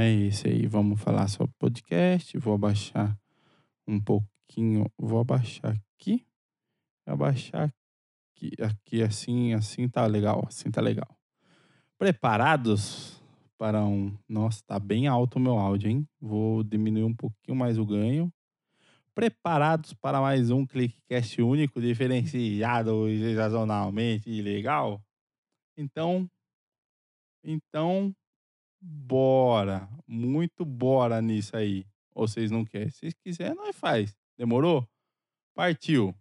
é esse aí. Vamos falar sobre podcast. Vou abaixar um pouquinho. Vou abaixar aqui. Abaixar aqui. Aqui assim, assim tá legal. Assim tá legal. Preparados para um. Nossa, tá bem alto o meu áudio, hein? Vou diminuir um pouquinho mais o ganho. Preparados para mais um ClickCast único, diferenciado e sensacionalmente legal? Então, então, bora. Muito bora nisso aí. Ou vocês não querem? Se vocês quiserem, nós faz. Demorou? Partiu.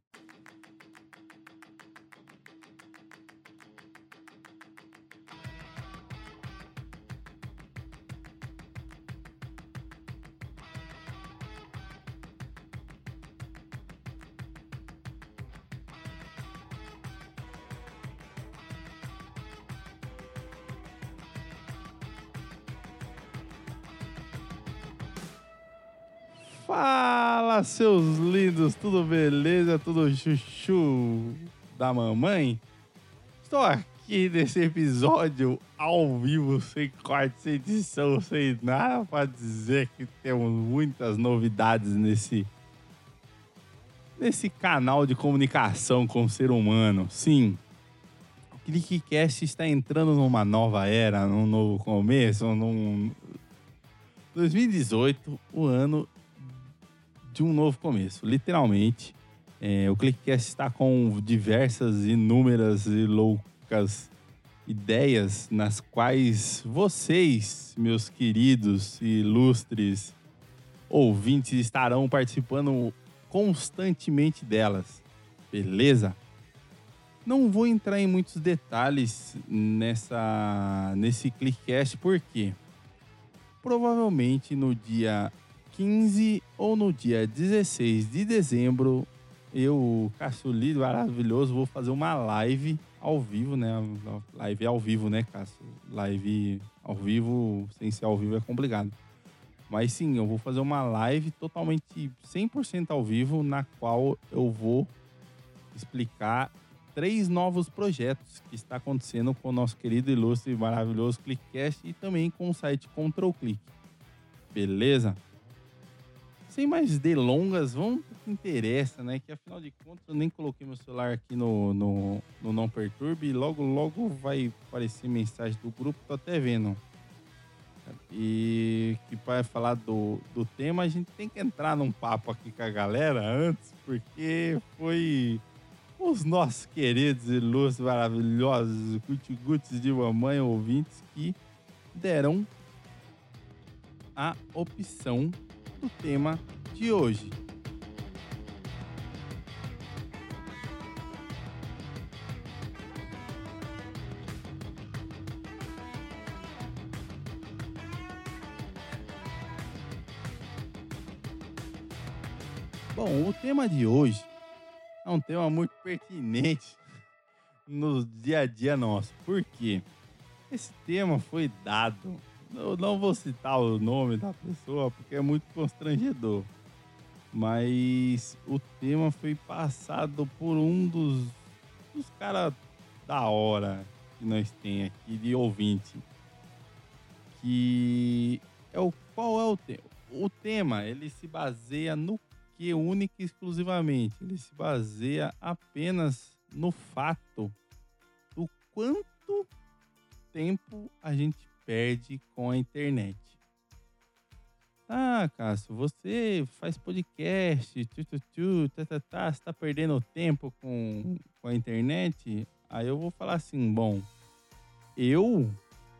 Fala, seus lindos, tudo beleza? Tudo chuchu da mamãe? Estou aqui nesse episódio ao vivo, sem corte, sem edição, sem nada para dizer que temos muitas novidades nesse nesse canal de comunicação com o ser humano. Sim, o ClickCast está entrando numa nova era, num novo começo, num 2018, o ano de um novo começo, literalmente. É, o ClickCast está com diversas, inúmeras e loucas ideias nas quais vocês, meus queridos e ilustres ouvintes, estarão participando constantemente delas. Beleza? Não vou entrar em muitos detalhes nessa nesse ClickCast, porque provavelmente no dia 15 ou no dia 16 de dezembro, eu, Cássio Lido, maravilhoso, vou fazer uma live ao vivo, né? Live ao vivo, né, Cássio? Live ao vivo, sem ser ao vivo é complicado. Mas sim, eu vou fazer uma live totalmente 100% ao vivo, na qual eu vou explicar três novos projetos que está acontecendo com o nosso querido, ilustre e maravilhoso ClickCast e também com o site Control Click. Beleza? Sem mais delongas, vamos que interessa, né? Que afinal de contas eu nem coloquei meu celular aqui no, no, no Não Perturbe e logo, logo vai aparecer mensagem do grupo, tô até vendo. E que para falar do, do tema, a gente tem que entrar num papo aqui com a galera antes, porque foi os nossos queridos, ilustres, maravilhosos, cutigutes de mamãe ouvintes que deram a opção do tema de hoje. Bom, o tema de hoje é um tema muito pertinente no dia a dia nosso. Por quê? Esse tema foi dado eu não vou citar o nome da pessoa porque é muito constrangedor. Mas o tema foi passado por um dos, dos caras da hora que nós tem aqui de ouvinte. Que é o qual é o tema? O tema, ele se baseia no que única e exclusivamente. Ele se baseia apenas no fato do quanto tempo a gente perde com a internet. Ah, Cássio, você faz podcast, tu, tu, tu, tá, tá, tá, você tá perdendo tempo com, com a internet? Aí eu vou falar assim, bom, eu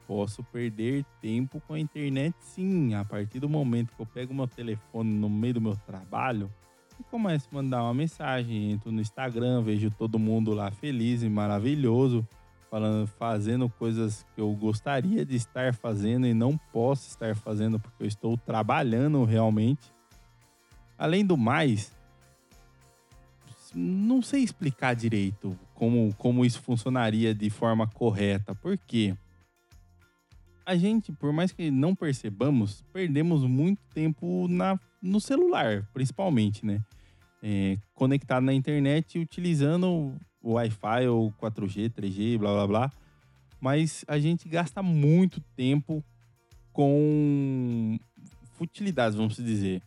posso perder tempo com a internet sim, a partir do momento que eu pego meu telefone no meio do meu trabalho e começo a mandar uma mensagem, entro no Instagram, vejo todo mundo lá feliz e maravilhoso, falando, fazendo coisas que eu gostaria de estar fazendo e não posso estar fazendo porque eu estou trabalhando realmente. Além do mais, não sei explicar direito como, como isso funcionaria de forma correta, porque a gente, por mais que não percebamos, perdemos muito tempo na, no celular, principalmente, né? É, conectado na internet utilizando Wi-Fi ou 4G, 3G, blá blá blá. Mas a gente gasta muito tempo com futilidades, vamos dizer.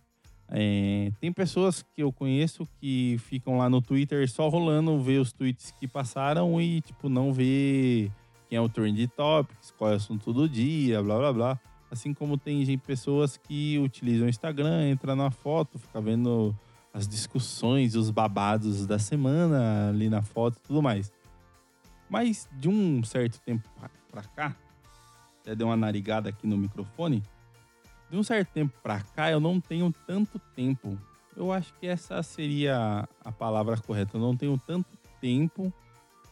É, tem pessoas que eu conheço que ficam lá no Twitter só rolando, ver os tweets que passaram e, tipo, não ver quem é o trend topics, qual é o assunto do dia, blá blá blá. Assim como tem gente, pessoas que utilizam o Instagram, entra na foto, fica vendo as discussões, os babados da semana ali na foto e tudo mais. Mas de um certo tempo pra cá, até deu uma narigada aqui no microfone, de um certo tempo pra cá eu não tenho tanto tempo. Eu acho que essa seria a palavra correta. Eu não tenho tanto tempo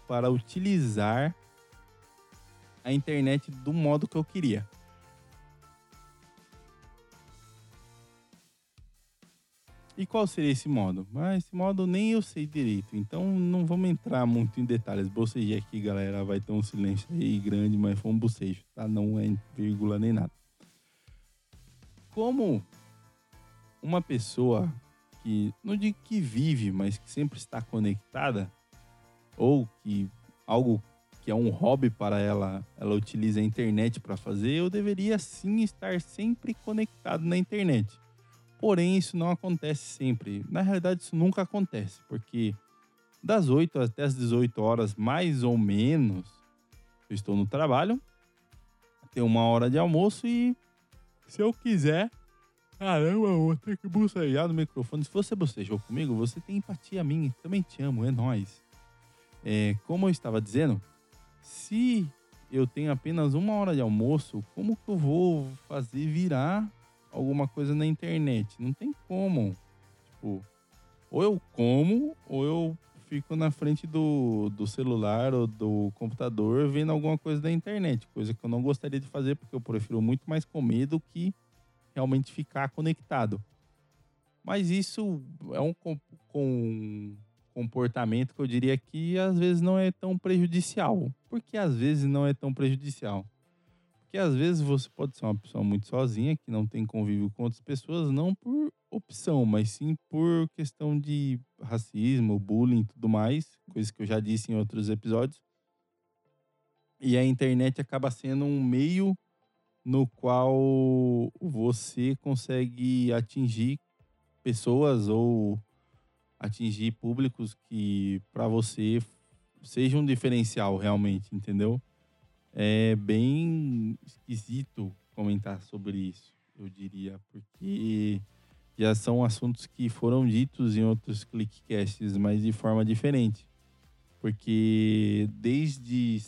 para utilizar a internet do modo que eu queria. E qual seria esse modo? Ah, esse modo nem eu sei direito, então não vamos entrar muito em detalhes. Bocejei aqui, galera, vai ter um silêncio aí grande, mas foi um bocejo, tá? Não é vírgula nem nada. Como uma pessoa que, não digo que vive, mas que sempre está conectada, ou que algo que é um hobby para ela, ela utiliza a internet para fazer, eu deveria sim estar sempre conectado na internet. Porém, isso não acontece sempre. Na realidade, isso nunca acontece, porque das 8 até as 18 horas, mais ou menos, eu estou no trabalho, tenho uma hora de almoço e se eu quiser, caramba, eu vou ter que bocejar no microfone. Se você bocejou comigo, você tem empatia a mim, também te amo, é nóis. É, como eu estava dizendo, se eu tenho apenas uma hora de almoço, como que eu vou fazer virar alguma coisa na internet. Não tem como. Tipo, ou eu como, ou eu fico na frente do, do celular ou do computador vendo alguma coisa da internet. Coisa que eu não gostaria de fazer, porque eu prefiro muito mais comer do que realmente ficar conectado. Mas isso é um com, com comportamento que eu diria que às vezes não é tão prejudicial. Porque às vezes não é tão prejudicial. Porque às vezes você pode ser uma pessoa muito sozinha, que não tem convívio com outras pessoas, não por opção, mas sim por questão de racismo, bullying e tudo mais, coisas que eu já disse em outros episódios. E a internet acaba sendo um meio no qual você consegue atingir pessoas ou atingir públicos que para você seja um diferencial realmente, entendeu? É bem esquisito comentar sobre isso, eu diria, porque já são assuntos que foram ditos em outros clickcasts, mas de forma diferente. Porque desde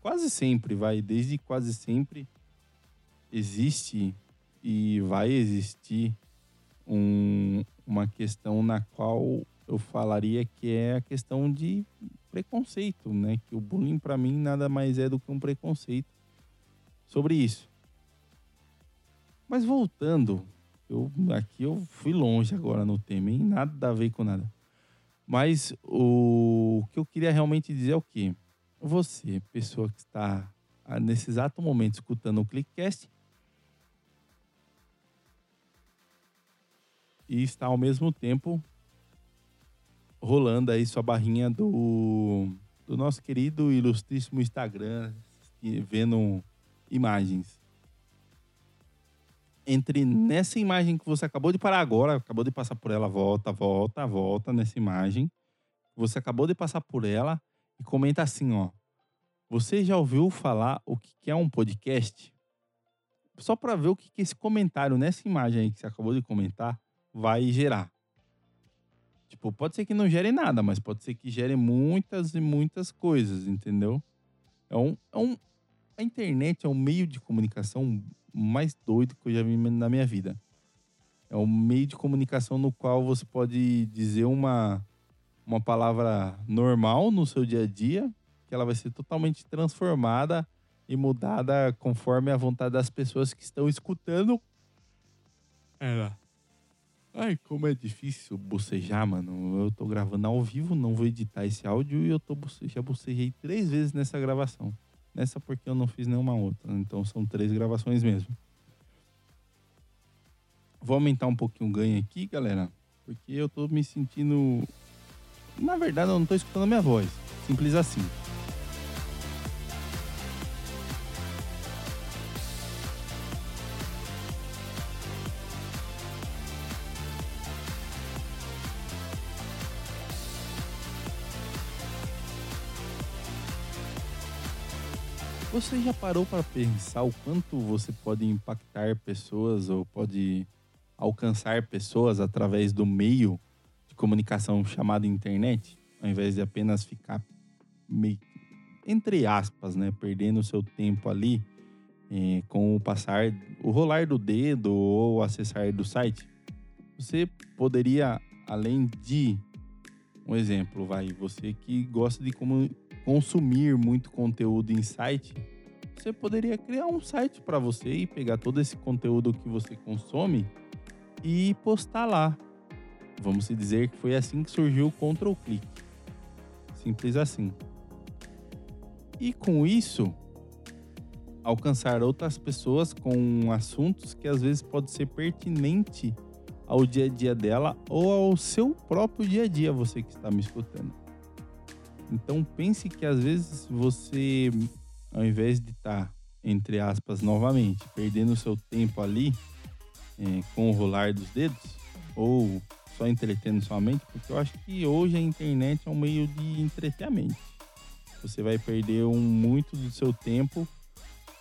quase sempre, vai, desde quase sempre existe e vai existir um, uma questão na qual eu falaria que é a questão de preconceito, né? Que o bullying para mim nada mais é do que um preconceito sobre isso. Mas voltando, eu aqui eu fui longe agora no tema, hein? Nada a ver com nada. Mas o que eu queria realmente dizer é o que você, pessoa que está nesse exato momento escutando o Clickcast e está ao mesmo tempo rolando aí sua barrinha do, do nosso querido ilustríssimo Instagram, vendo imagens. Entre nessa imagem que você acabou de parar agora, acabou de passar por ela, volta, volta, volta nessa imagem. Você acabou de passar por ela e comenta assim, ó. Você já ouviu falar o que é um podcast? Só para ver o que esse comentário nessa imagem aí que você acabou de comentar vai gerar. Tipo, pode ser que não gere nada, mas pode ser que gere muitas e muitas coisas, entendeu? É um, é um, a internet é um meio de comunicação mais doido que eu já vi na minha vida. É um meio de comunicação no qual você pode dizer uma, uma palavra normal no seu dia a dia, que ela vai ser totalmente transformada e mudada conforme a vontade das pessoas que estão escutando ela. Ai, como é difícil bocejar, mano. Eu tô gravando ao vivo, não vou editar esse áudio e eu tô já bocejei três vezes nessa gravação. Nessa porque eu não fiz nenhuma outra. Então são três gravações mesmo. Vou aumentar um pouquinho o ganho aqui, galera. Porque eu tô me sentindo. Na verdade, eu não tô escutando a minha voz. Simples assim. Você já parou para pensar o quanto você pode impactar pessoas ou pode alcançar pessoas através do meio de comunicação chamado internet, ao invés de apenas ficar meio entre aspas, né, perdendo seu tempo ali é, com o passar, o rolar do dedo ou acessar do site? Você poderia, além de um exemplo, vai, você que gosta de como consumir muito conteúdo em site, você poderia criar um site para você e pegar todo esse conteúdo que você consome e postar lá. Vamos dizer que foi assim que surgiu o Control Click. Simples assim. E com isso, alcançar outras pessoas com assuntos que às vezes pode ser pertinente ao dia a dia dela ou ao seu próprio dia a dia, você que está me escutando. Então pense que às vezes você, ao invés de estar, tá, entre aspas, novamente, perdendo seu tempo ali é, com o rolar dos dedos, ou só entretendo sua mente, porque eu acho que hoje a internet é um meio de mente. Você vai perder um, muito do seu tempo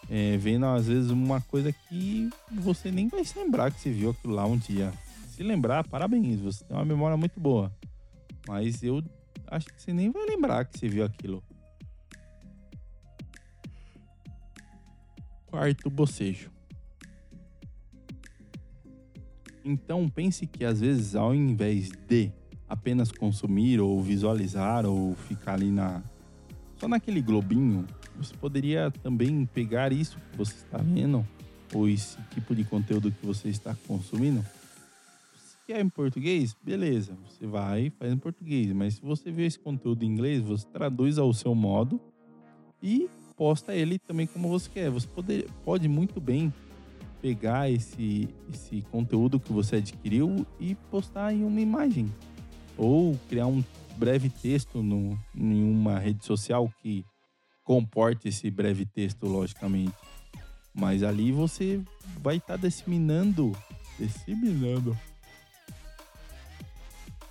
é, vendo às vezes uma coisa que você nem vai se lembrar que você viu aquilo lá um dia. Se lembrar, parabéns, você tem uma memória muito boa. Mas eu acho que você nem vai lembrar que você viu aquilo. Quarto bocejo. Então pense que às vezes ao invés de apenas consumir ou visualizar ou ficar ali na só naquele globinho, você poderia também pegar isso que você está vendo ou esse tipo de conteúdo que você está consumindo quer em português? Beleza, você vai e faz em português. Mas se você vê esse conteúdo em inglês, você traduz ao seu modo e posta ele também como você quer. Você pode, pode muito bem pegar esse, esse conteúdo que você adquiriu e postar em uma imagem. Ou criar um breve texto no, em uma rede social que comporte esse breve texto, logicamente. Mas ali você vai estar tá disseminando, disseminando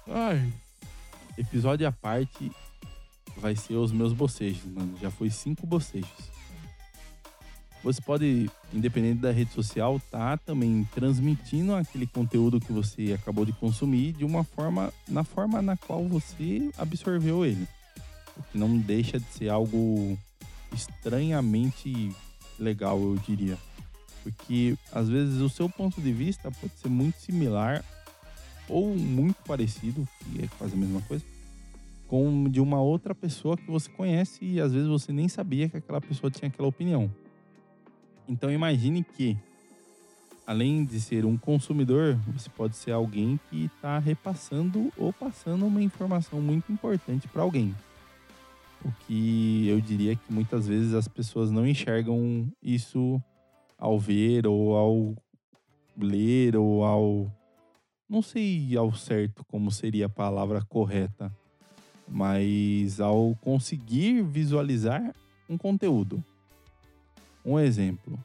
Ai. Episódio à parte vai ser os meus bocejos, mano. Já foi cinco bocejos. Você pode, independente da rede social, tá também transmitindo aquele conteúdo que você acabou de consumir de uma forma, na forma na qual você absorveu ele. O que não deixa de ser algo estranhamente legal, eu diria. Porque às vezes o seu ponto de vista pode ser muito similar ou muito parecido, que é quase a mesma coisa, com de uma outra pessoa que você conhece e às vezes você nem sabia que aquela pessoa tinha aquela opinião. Então imagine que, além de ser um consumidor, você pode ser alguém que está repassando ou passando uma informação muito importante para alguém. O que eu diria que muitas vezes as pessoas não enxergam isso ao ver ou ao ler ou ao não sei ao certo como seria a palavra correta, mas ao conseguir visualizar um conteúdo. Um exemplo.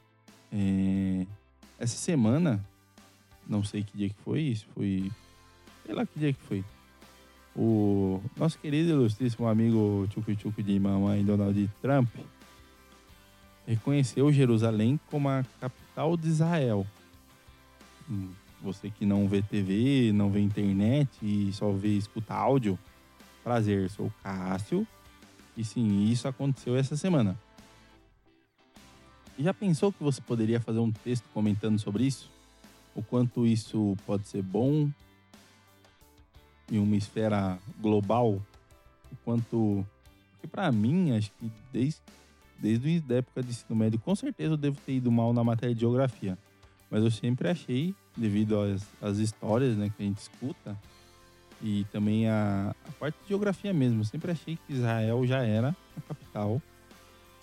É, essa semana, não sei que dia que foi isso, foi. Sei lá que dia que foi. O nosso querido ilustríssimo amigo Tchucu Tchucu de mamãe Donald Trump reconheceu Jerusalém como a capital de Israel. Hum você que não vê TV, não vê internet e só vê escuta áudio, prazer, sou o Cássio. E sim, isso aconteceu essa semana. Já pensou que você poderia fazer um texto comentando sobre isso? O quanto isso pode ser bom em uma esfera global? O quanto. Porque para mim, acho que desde, desde a época de ensino médio, com certeza eu devo ter ido mal na matéria de geografia. Mas eu sempre achei devido às, às histórias né, que a gente escuta e também a, a, parte de geografia mesmo. Eu sempre achei que Israel já era a capital.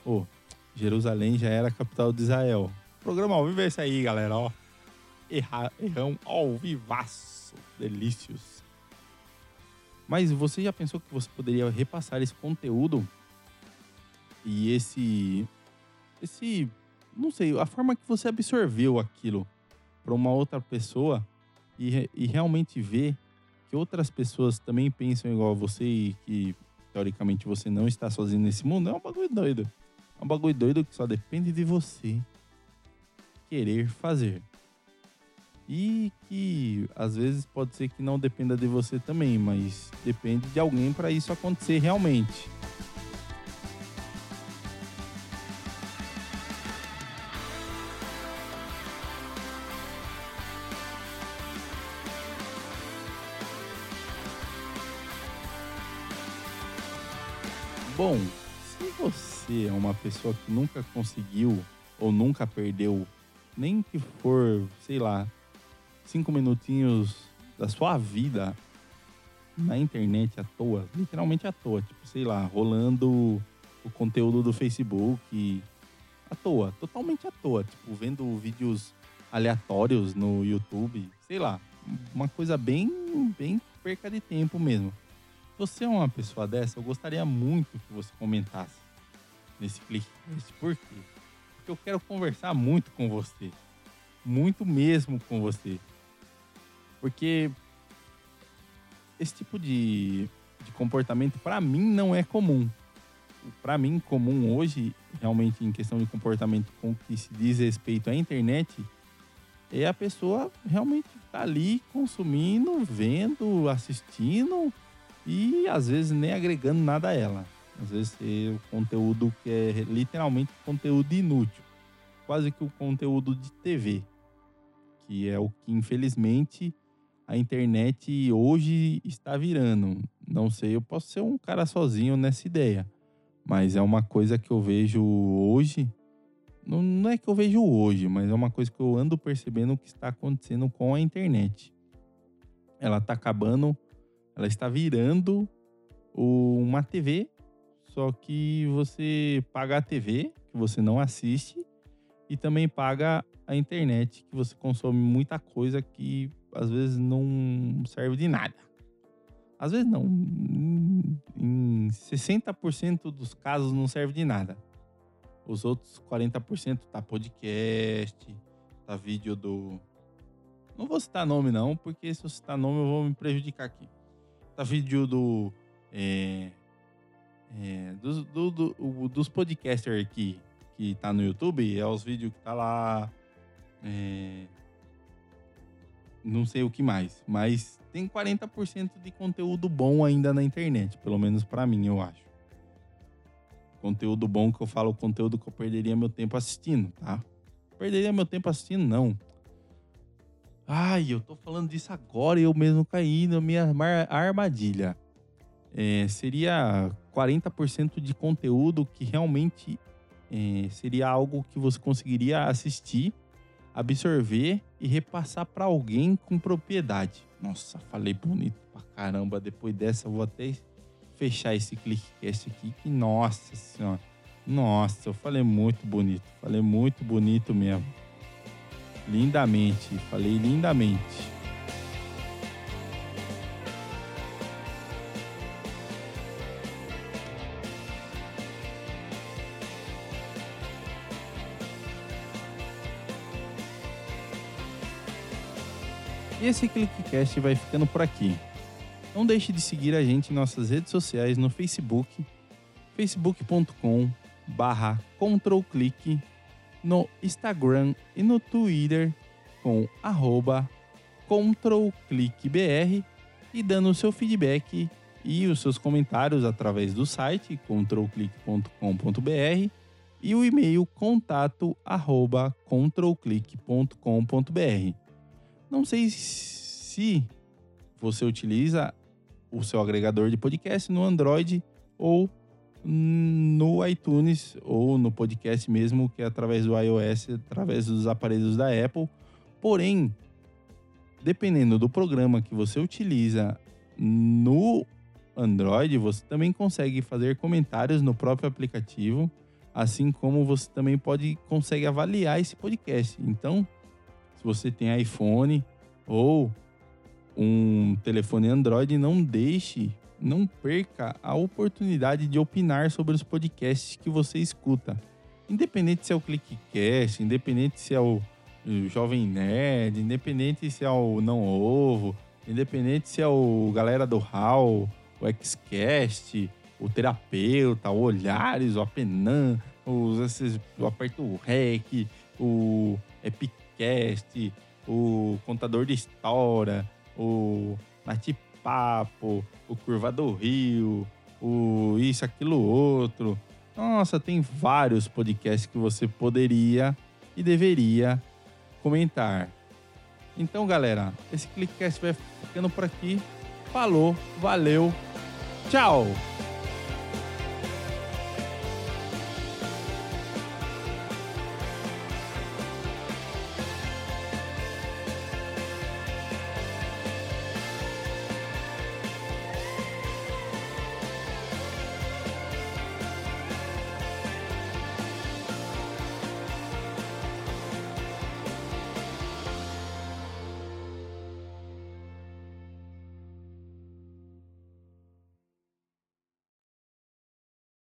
Ou oh, Jerusalém já era a capital de Israel. Programa ao vivo é isso aí, galera. Ó. Erra, errão ao vivaço. Delícios. Mas você já pensou que você poderia repassar esse conteúdo e esse. Esse. Não sei, a forma que você absorveu aquilo para uma outra pessoa e, e realmente ver que outras pessoas também pensam igual a você e que teoricamente você não está sozinho nesse mundo, é um bagulho doido. É um bagulho doido que só depende de você querer fazer. E que às vezes pode ser que não dependa de você também, mas depende de alguém para isso acontecer realmente. Você é uma pessoa que nunca conseguiu ou nunca perdeu, nem que for, sei lá, cinco minutinhos da sua vida na internet à toa, literalmente à toa, tipo, sei lá, rolando o conteúdo do Facebook à toa, totalmente à toa, tipo, vendo vídeos aleatórios no YouTube, sei lá, uma coisa bem, bem perca de tempo mesmo. Você é uma pessoa dessa, eu gostaria muito que você comentasse nesse clique. Por quê? Porque eu quero conversar muito com você. Muito mesmo com você. Porque esse tipo de, de comportamento, para mim, não é comum. Para mim, comum hoje, realmente em questão de comportamento com que se diz respeito à internet, é a pessoa realmente estar tá ali consumindo, vendo, assistindo e às vezes nem agregando nada a ela. Às vezes é o conteúdo que é literalmente conteúdo inútil, quase que o conteúdo de TV, que é o que infelizmente a internet hoje está virando. Não sei, eu posso ser um cara sozinho nessa ideia, mas é uma coisa que eu vejo hoje. Não, não é que eu vejo hoje, mas é uma coisa que eu ando percebendo que está acontecendo com a internet. Ela está acabando ela está virando uma TV, só que você paga a TV, que você não assiste, e também paga a internet, que você consome muita coisa que às vezes não serve de nada. Às vezes não. Em 60% dos casos não serve de nada. Os outros 40% tá podcast, tá vídeo do. Não vou citar nome não, porque se eu citar nome eu vou me prejudicar aqui tá vídeo do. É, é, dos, do, do, dos podcasters aqui que tá no YouTube, é os vídeos que tá lá. É, não sei o que mais, mas tem 40% de conteúdo bom ainda na internet, pelo menos para mim, eu acho. Conteúdo bom que eu falo, conteúdo que eu perderia meu tempo assistindo, tá? Perderia meu tempo assistindo, não. Ai, eu tô falando disso agora e eu mesmo caí na minha armadilha. É, seria 40% de conteúdo que realmente é, seria algo que você conseguiria assistir, absorver e repassar para alguém com propriedade. Nossa, falei bonito pra caramba. Depois dessa, vou até fechar esse clickcast aqui. Que nossa senhora. Nossa, eu falei muito bonito. Falei muito bonito mesmo. Lindamente, falei lindamente. E esse ClickCast vai ficando por aqui. Não deixe de seguir a gente em nossas redes sociais no Facebook, facebook.com barra controlclick no Instagram e no Twitter com arroba controlclickbr e dando o seu feedback e os seus comentários através do site controlclick.com.br e o e-mail contato arroba controlclick.com.br. Não sei se você utiliza o seu agregador de podcast no Android ou no iTunes ou no podcast mesmo, que é através do iOS, através dos aparelhos da Apple. Porém, dependendo do programa que você utiliza no Android, você também consegue fazer comentários no próprio aplicativo, assim como você também pode consegue avaliar esse podcast. Então, se você tem iPhone ou um telefone Android, não deixe não perca a oportunidade de opinar sobre os podcasts que você escuta. Independente se é o ClickCast, independente se é o Jovem Nerd, independente se é o Não Ovo, independente se é o Galera do Hall, o Xcast, o Terapeuta, o Olhares, o Apenan, os, esses, eu aperto o REC, o Epicast, o Contador de História, o Natipapo, o Curva do Rio, o Isso, Aquilo, Outro. Nossa, tem vários podcasts que você poderia e deveria comentar. Então, galera, esse ClickCast vai ficando por aqui. Falou, valeu, tchau!